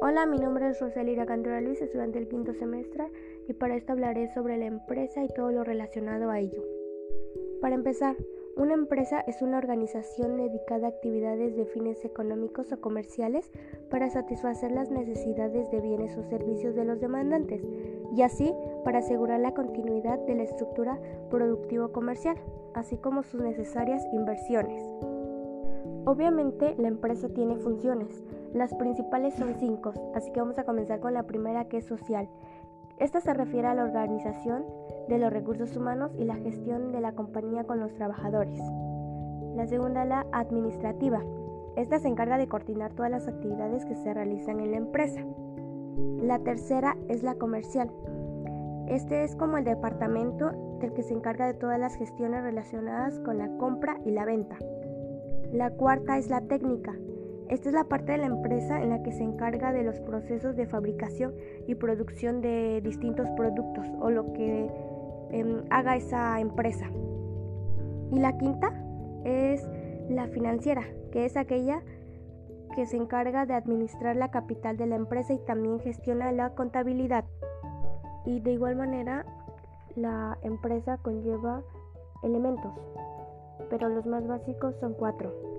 Hola, mi nombre es Rosalira Cantora Luis, estudiante del quinto semestre, y para esto hablaré sobre la empresa y todo lo relacionado a ello. Para empezar, una empresa es una organización dedicada a actividades de fines económicos o comerciales para satisfacer las necesidades de bienes o servicios de los demandantes y así para asegurar la continuidad de la estructura productivo-comercial, así como sus necesarias inversiones. Obviamente la empresa tiene funciones, las principales son cinco, así que vamos a comenzar con la primera que es social. Esta se refiere a la organización de los recursos humanos y la gestión de la compañía con los trabajadores. La segunda, la administrativa. Esta se encarga de coordinar todas las actividades que se realizan en la empresa. La tercera es la comercial. Este es como el departamento del que se encarga de todas las gestiones relacionadas con la compra y la venta. La cuarta es la técnica. Esta es la parte de la empresa en la que se encarga de los procesos de fabricación y producción de distintos productos o lo que em, haga esa empresa. Y la quinta es la financiera, que es aquella que se encarga de administrar la capital de la empresa y también gestiona la contabilidad. Y de igual manera, la empresa conlleva elementos, pero los más básicos son cuatro.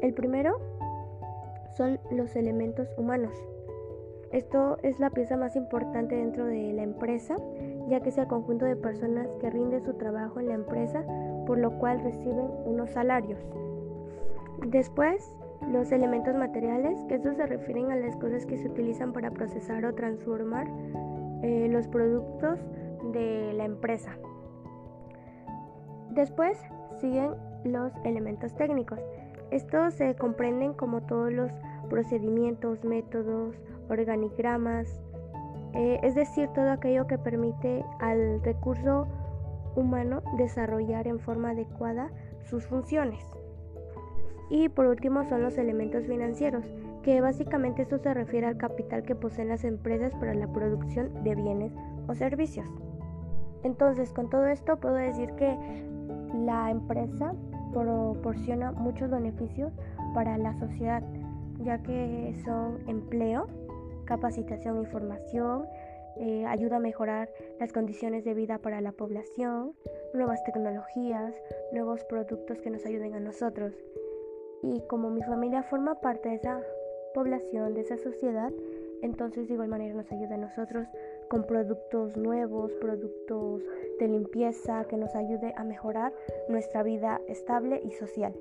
El primero son los elementos humanos. Esto es la pieza más importante dentro de la empresa, ya que es el conjunto de personas que rinden su trabajo en la empresa, por lo cual reciben unos salarios. Después, los elementos materiales, que estos se refieren a las cosas que se utilizan para procesar o transformar eh, los productos de la empresa. Después siguen los elementos técnicos, estos se comprenden como todos los procedimientos, métodos, organigramas, eh, es decir, todo aquello que permite al recurso humano desarrollar en forma adecuada sus funciones. Y por último son los elementos financieros, que básicamente esto se refiere al capital que poseen las empresas para la producción de bienes o servicios. Entonces, con todo esto puedo decir que la empresa proporciona muchos beneficios para la sociedad, ya que son empleo, capacitación y formación, eh, ayuda a mejorar las condiciones de vida para la población, nuevas tecnologías, nuevos productos que nos ayuden a nosotros. Y como mi familia forma parte de esa población, de esa sociedad, entonces de igual manera nos ayuda a nosotros con productos nuevos, productos de limpieza que nos ayude a mejorar nuestra vida estable y social.